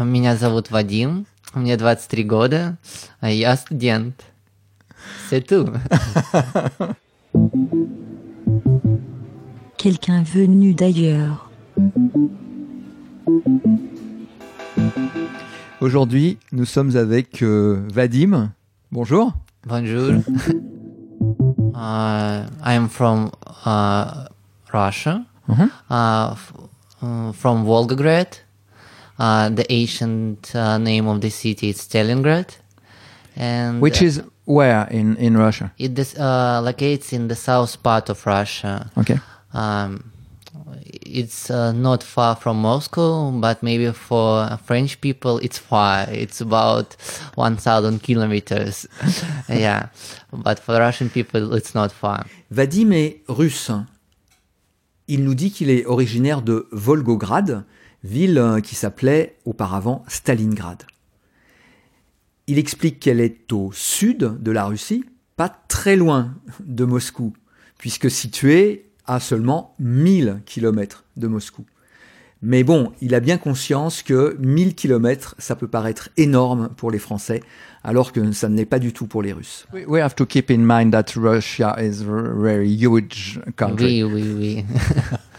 Меня зовут Вадим, мне 23 года, а я студент. C'est tout. Quelqu'un venu d'ailleurs. Aujourd'hui, nous sommes avec euh, Vadim. Bonjour. Bonjour. uh, I am from uh, Russia, Mhm. uh, f- uh, from Volgograd. Uh, the ancient uh, name of the city is Stalingrad, and Which uh, is where in, in Russia? it is uh, locates in the south part of Russia. Okay. Um, it's uh, not far from Moscow, but maybe for French people it's far. It's about 1,000 kilometers. yeah, but for Russian people it's not far. Vadim est russe. Il nous dit qu'il est originaire de Volgograd, ville qui s'appelait auparavant Stalingrad. Il explique qu'elle est au sud de la Russie, pas très loin de Moscou, puisque située à seulement 1000 km de Moscou. Mais bon, il a bien conscience que 1000 km, ça peut paraître énorme pour les Français, alors que ça ne l'est pas du tout pour les Russes. We have to keep in mind that Russia is a very huge Oui, oui, oui.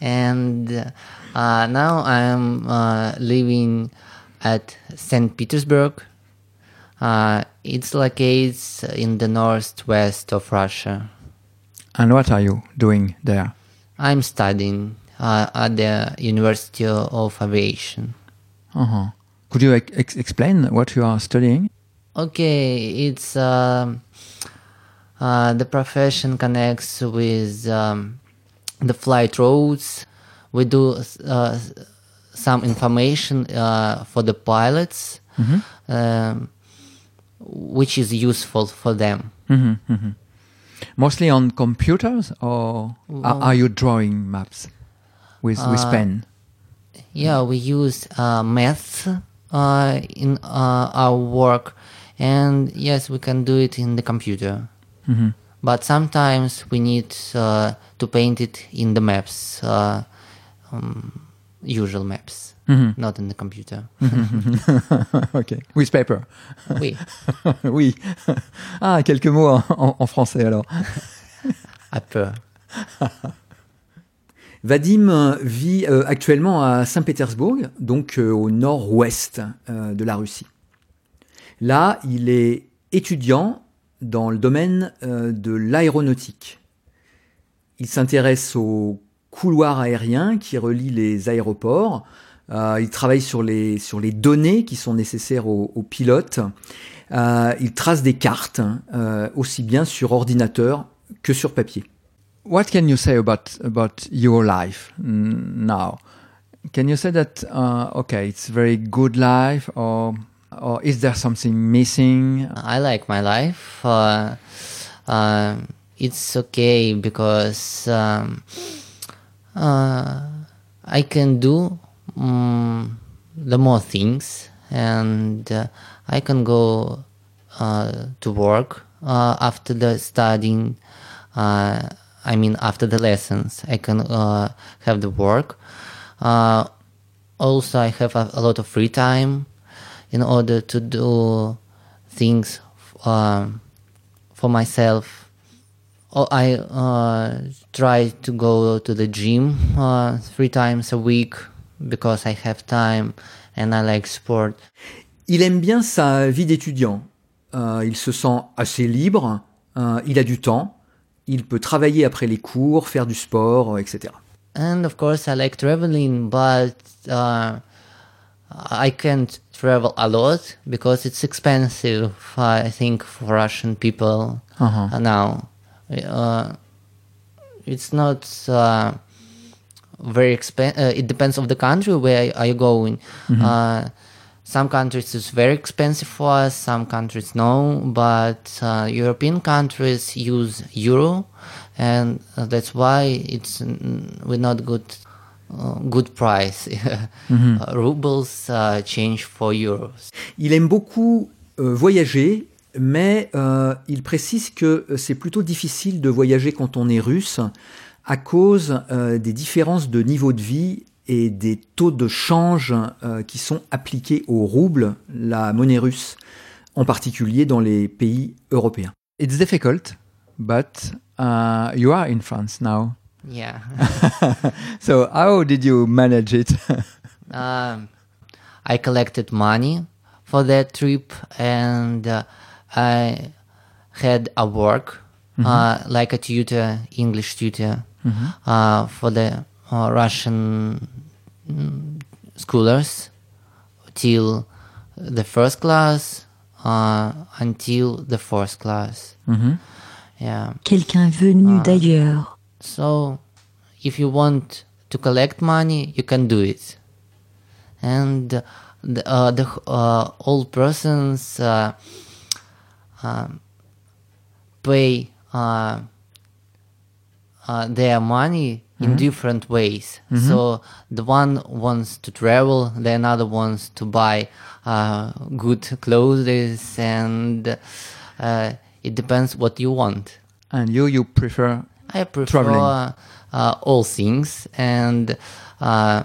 and uh, now I'm uh, living at St. Petersburg. Uh, it's located in the northwest of Russia. And what are you doing there? I'm studying uh, at the University of Aviation. Uh-huh. Could you ex- ex- explain what you are studying? Okay, it's um uh, the profession connects with um, the flight routes. We do uh, some information uh, for the pilots, um, which is useful for them. Mostly on computers, or are, are you drawing maps with, with pen? Yeah, we use uh, math uh, in uh, our work, and yes, we can do it in the computer. But sometimes we need uh, to paint it in the maps, uh, um, usual maps, not in the computer. ok. With paper. oui, oui. Ah, quelques mots en, en- en français alors. un peu. Vadim euh, vit euh, actuellement à Saint-Pétersbourg, donc euh, au nord-ouest euh, de la Russie. Là, il est étudiant dans le domaine euh, de l'aéronautique. Il s'intéresse aux couloirs aériens qui relient les aéroports. Euh, il travaille sur les, sur les données qui sont nécessaires aux, pilotes. Euh, il trace des cartes, aussi bien sur ordinateur que sur papier. What can you say about about your life now? Can you say that uh, okay, it's very good life, or or is there something missing? I like my life. Uh, uh, it's okay because um, uh, I can do um, the more things, and uh, I can go uh, to work uh, after the studying. I mean, after the lessons, I can have the work. Also, I have a, a lot of free time in order to do things um, for myself. Oh, I uh, try to go to the gym uh, three times a week because I have time and I like sport. Il aime bien sa vie d'étudiant. Euh, il se sent assez libre. euh, il a du temps. Il peut travailler après les cours, faire du sport, etc. And of course, I like traveling, but uh, I can't travel a lot because it's expensive. I think for Russian people uh, now, uh, it's not uh, very expensive. Uh, it depends of the country where are you going. Uh, some countries it's very expensive for us. Some countries no, but uh, European countries use euro, and uh, that's why it's we're not good. Uh, good price. Rubles uh, change for euros. Il aime beaucoup euh, voyager, mais euh, il précise que euh, c'est plutôt difficile de voyager quand on est russe à cause euh, des différences de niveau de vie et des taux de change qui sont appliqués au rouble, la monnaie russe, en particulier dans les pays européens. It's difficult, but uh, you are in France now. Yeah. So how did you manage it? um, I collected money for that trip and uh, I had a work uh, like a tutor, English tutor uh, for the uh, Russian mm, scholars till the first class uh, until the fourth class. Yeah. Quelqu'un venu d'ailleurs. So, if you want to collect money, you can do it. And the, uh, the uh, old persons uh, um, pay uh, uh, their money in different ways. So the one wants to travel, the another wants to buy uh, good clothes, and uh, it depends what you want. and you, you prefer I prefer uh, all things, and uh,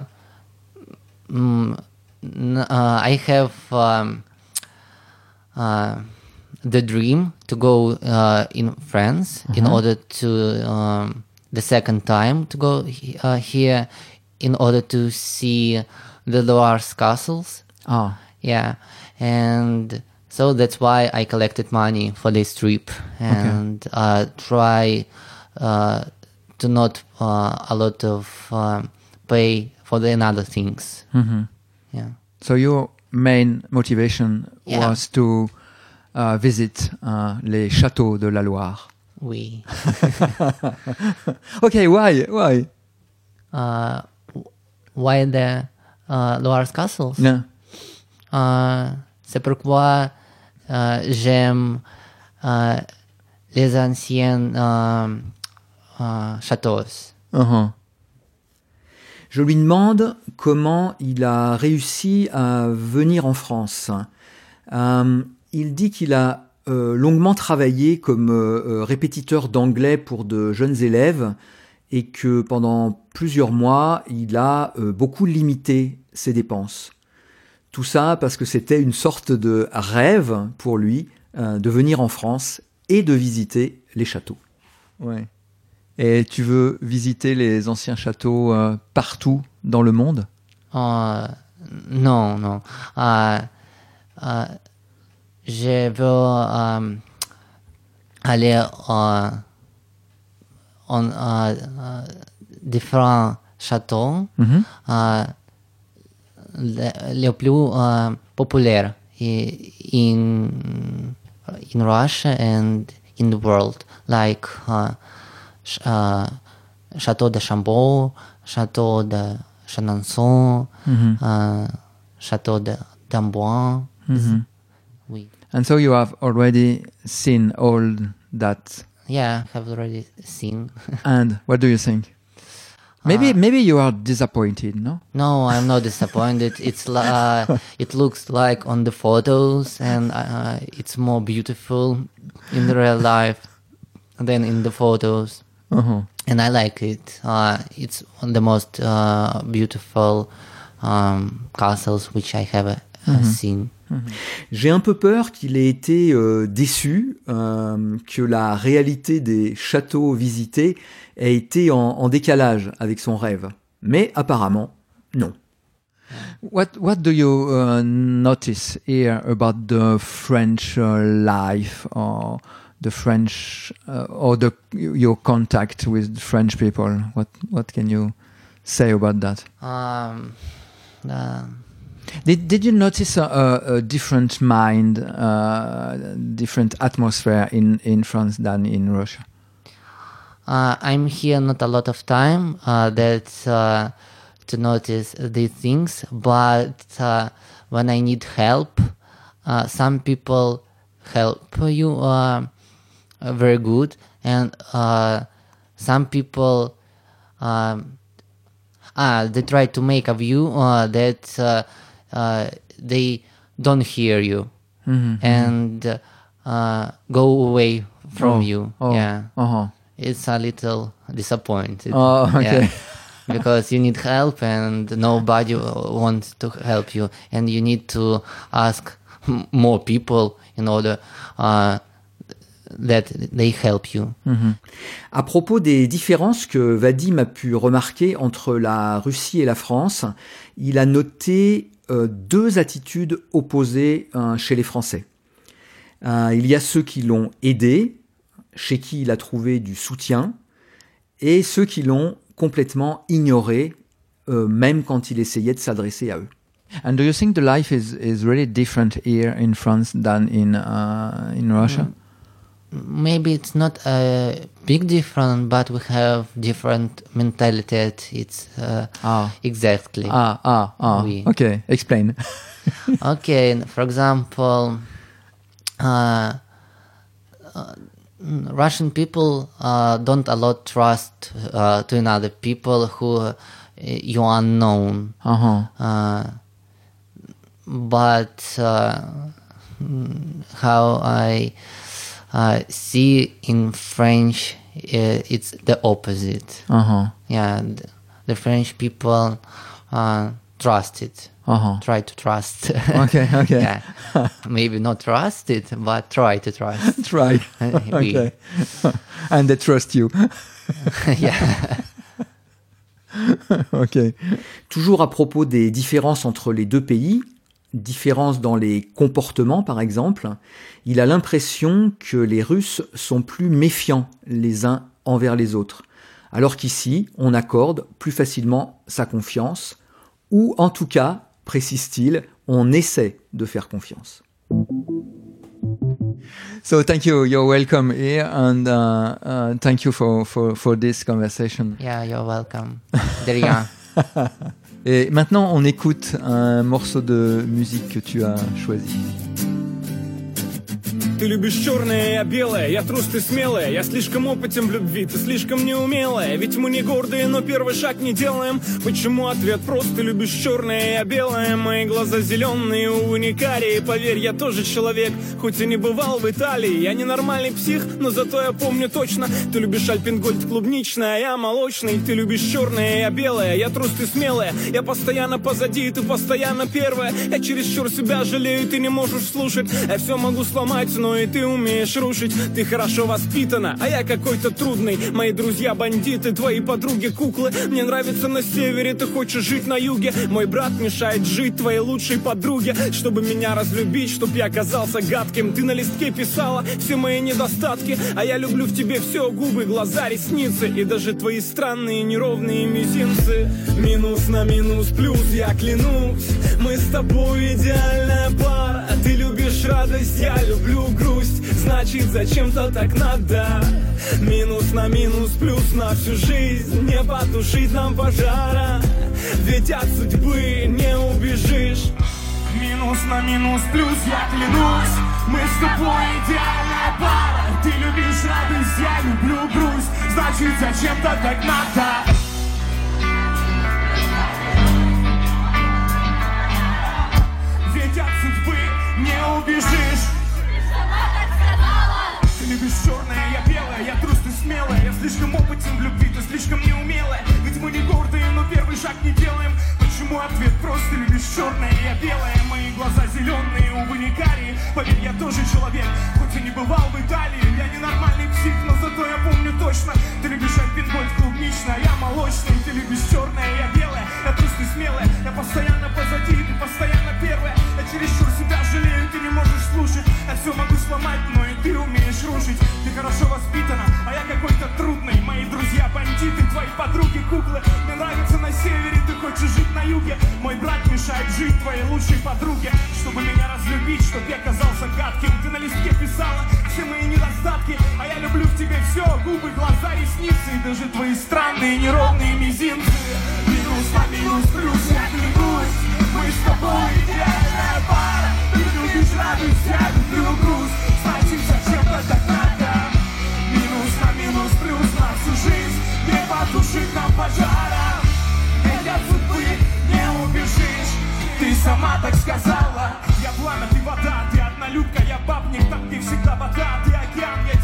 mm, uh, I have um, uh, the dream to go uh, in France in order to um, the second time to go he- uh, here in order to see the Loire castles. Oh, Yeah, and so that's why I collected money for this trip and uh, try uh, to not uh, a lot of um, pay for the other things. Mm-hmm. Yeah. So your main motivation Yeah. was to uh, visit uh, les châteaux de la Loire. We Okay, why? Why? uh, why the uh, Loire castles? Yeah. Uh, c'est pourquoi uh, j'aime uh, les uh, châteaux. Uh-huh. Je lui demande comment il a réussi à venir en France. Euh, il dit qu'il a euh, longuement travaillé comme euh, euh, répétiteur d'anglais pour de jeunes élèves et que pendant plusieurs mois, il a euh, beaucoup limité ses dépenses. Tout ça parce que c'était une sorte de rêve pour lui euh, de venir en France et de visiter les châteaux. Ouais. Et tu veux visiter les anciens châteaux euh, partout dans le monde? Euh, non, non. Euh, je veux aller en différents châteaux, Mhm. les, les plus populaires in in Russia and in the world, like uh, uh, Château de Chambord, Château de Chenonceau, uh, Château de d'Amboise. Oui. And so you have already seen all that. Yeah, I have already seen. And what do you think? Maybe maybe you are disappointed, no? no, I'm not disappointed. It's uh, it looks like on the photos, and uh, it's more beautiful in the real life than in the photos. Uh-huh. and I like it. Uh, it's one of the most uh, beautiful um, castles which I have uh, seen. J'ai un peu peur qu'il ait été euh, déçu, euh, que la réalité des châteaux visités ait été en, en décalage avec son rêve. Mais apparemment, non. What what do you uh, notice here about the French uh, life or the French uh, or the your contact with French people? What what can you say about that? Um, uh, Did did you notice a, a, a different mind, uh, different atmosphere in in France than in Russia? uh, I'm here not a lot of time uh, that uh, to notice these things, but uh, when I need help, uh, some people help you uh, very good, and uh, some people um, ah they try to make a view uh, that uh, uh, they don't hear you and uh, go away from Oh, you. oh, Yeah, Uh-huh. it's a little disappointed. Oh, okay. Yeah. because you need help and nobody wants to help you and you need to ask more people in order uh, that they help you. À propos des différences que Vadim a pu remarquer entre la Russie et la France, il a noté euh, deux attitudes opposées euh, chez les Français. Euh, il y a ceux qui l'ont aidé, chez qui il a trouvé du soutien, et ceux qui l'ont complètement ignoré, euh, même quand il essayait de s'adresser à eux. And do you think the life is, is really different here in France than in uh, in Russia? Maybe it's not a big difference, but we have different mentality. It's uh, Ah. exactly. Ah, ah, ah. Oui. Okay, explain. okay for example uh, uh, russian people uh, don't a lot trust uh, to another people who uh, you unknown Uh-huh. uh, but uh, mm, how i uh, see in french uh, it's the opposite Uh-huh. yeah the, the french people uh, trust it Uh-huh. try to trust. Okay, okay. yeah, maybe not trust it, but try to trust. Try. Okay. and they trust you. yeah. okay. Toujours à propos des différences entre les deux pays, différences dans les comportements par exemple, il a l'impression que les Russes sont plus méfiants les uns envers les autres, alors qu'ici on accorde plus facilement sa confiance, ou en tout cas, précise-t-il, on essaie de faire confiance. So thank you. You're welcome here, and uh, uh, thank you for, for, for this conversation. Yeah, you're welcome. There you are. Et maintenant, on écoute un morceau de musique que tu as choisi. Ты любишь черное, я белое, я трус, ты смелая. Я слишком опытен в любви, ты слишком неумелая. Ведь мы не гордые, но первый шаг не делаем. Почему ответ прост, ты любишь черное, я белое. Мои глаза зеленые, увы, не карие Поверь, я тоже человек, хоть и не бывал в Италии. Я ненормальный псих, но зато я помню точно. Ты любишь альпингольд клубничный, а я молочный. Ты любишь черное, я белое, я трус, ты смелая. Я постоянно позади, ты постоянно первая. Я чересчур себя жалею, ты не можешь слушать. Я все могу сломать, но и ты умеешь рушить. Ты хорошо воспитана, а я какой-то трудный. Мои друзья бандиты, твои подруги куклы. Мне нравится на севере, ты хочешь жить на юге. Мой брат мешает жить твоей лучшей подруге. Чтобы меня разлюбить, чтоб я оказался гадким. Ты на листке писала все мои недостатки. А я люблю в тебе все, губы, глаза, ресницы. И даже твои странные неровные мизинцы. Минус на минус плюс, я клянусь. Мы с тобой идеальная пара. Ты любишь радость, я люблю грусть. Значит, зачем-то так надо. Минус на минус плюс на всю жизнь. Не потушить нам пожара. Ведь от судьбы не убежишь. Минус на минус плюс, я клянусь. Мы с тобой идеальная пара. Ты любишь радость, я люблю грусть. Значит, зачем-то так надо убежишь. Ты любишь черное, я белая, я трус, ты смелая. Я слишком опытен в любви, ты слишком неумелая. Ведь мы не гордые, но первый шаг не делаем. Почему ответ прост, любишь черное, я белая Мои глаза зеленые, увы, не карие. Я тоже человек, хоть и не бывал в Италии. Я ненормальный псих, но зато я помню точно. Ты любишь альпингольд клубничный, а я молочный. Ты любишь черное, сломать, но и ты умеешь рушить. Ты хорошо воспитана, а я какой-то трудный. Мои друзья бандиты, твои подруги куклы. Мне нравится на севере, ты хочешь жить на юге. Мой брат мешает жить твоей лучшей подруге Чтобы меня разлюбить, чтоб я казался гадким. Ты на листке писала все мои недостатки А я люблю в тебе все, губы, глаза, ресницы И даже твои странные неровные мизинцы. Минус на минус плюс, пожара. Ведь от судьбы не убежишь. Ты сама так сказала. Я пламя, ты вода, ты однолюбка, я бабник Там, где всегда вода, ты океан, я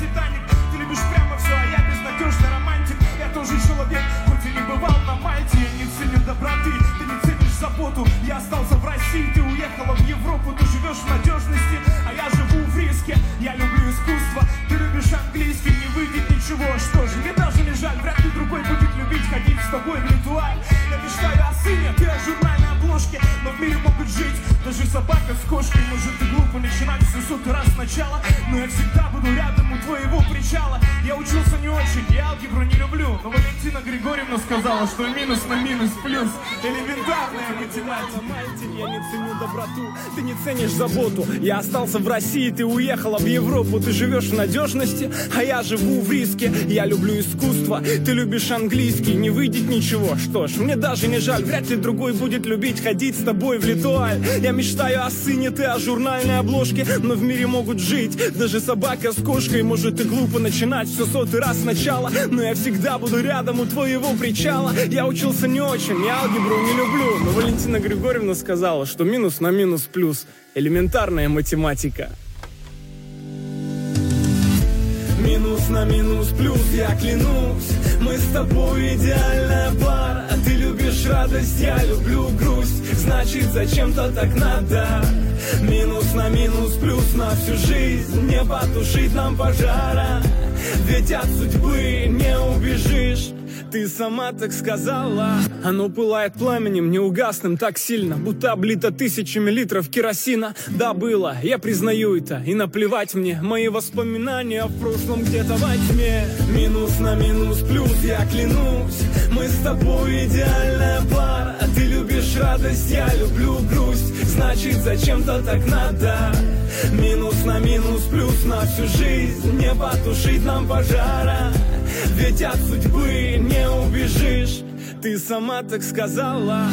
собака с кошкой. Может и глупо начинать все сотый раз сначала Но я всегда буду рядом у твоего причала Я учился не очень, я алгебру не люблю. Но Валентина Григорьевна сказала, что минус на минус плюс. Элементарная математика. Я не ценю доброту, ты не ценишь заботу. Я остался в России, ты уехала в Европу Ты живешь в надежности, а я живу в риске. Я люблю искусство, ты любишь английский Не выйдет ничего, что ж, мне даже не жаль Вряд ли другой будет любить ходить с тобой в Литуаль. Я мечтаю о сыне, ты о журнальной обложке Но в мире могут жить даже собака с кошкой Может и глупо начинать все сотый раз сначала Но я всегда буду рядом у твоего причала. Я учился не очень, я алгебру не люблю. Но Валентина Григорьевна сказала, что минус на минус плюс. Элементарная математика Минус на минус плюс, я клянусь. Мы с тобой идеальная пара. Ты любишь радость, я люблю грусть. Значит, зачем-то так надо. Минус на минус плюс на всю жизнь. Не потушить нам пожара. Ведь от судьбы не убежишь ты сама так сказала. Оно пылает пламенем неугасным так сильно Будто облито тысячами литров керосина. Да, было, я признаю это И наплевать мне. Мои воспоминания в прошлом где-то во тьме. Минус на минус плюс, я клянусь. Мы с тобой идеальная пара. Ты любишь радость, я люблю грусть. Значит, зачем-то так надо. Минус на минус плюс на всю жизнь. Не потушить нам пожара ведь от судьбы не убежишь. Ты сама так сказала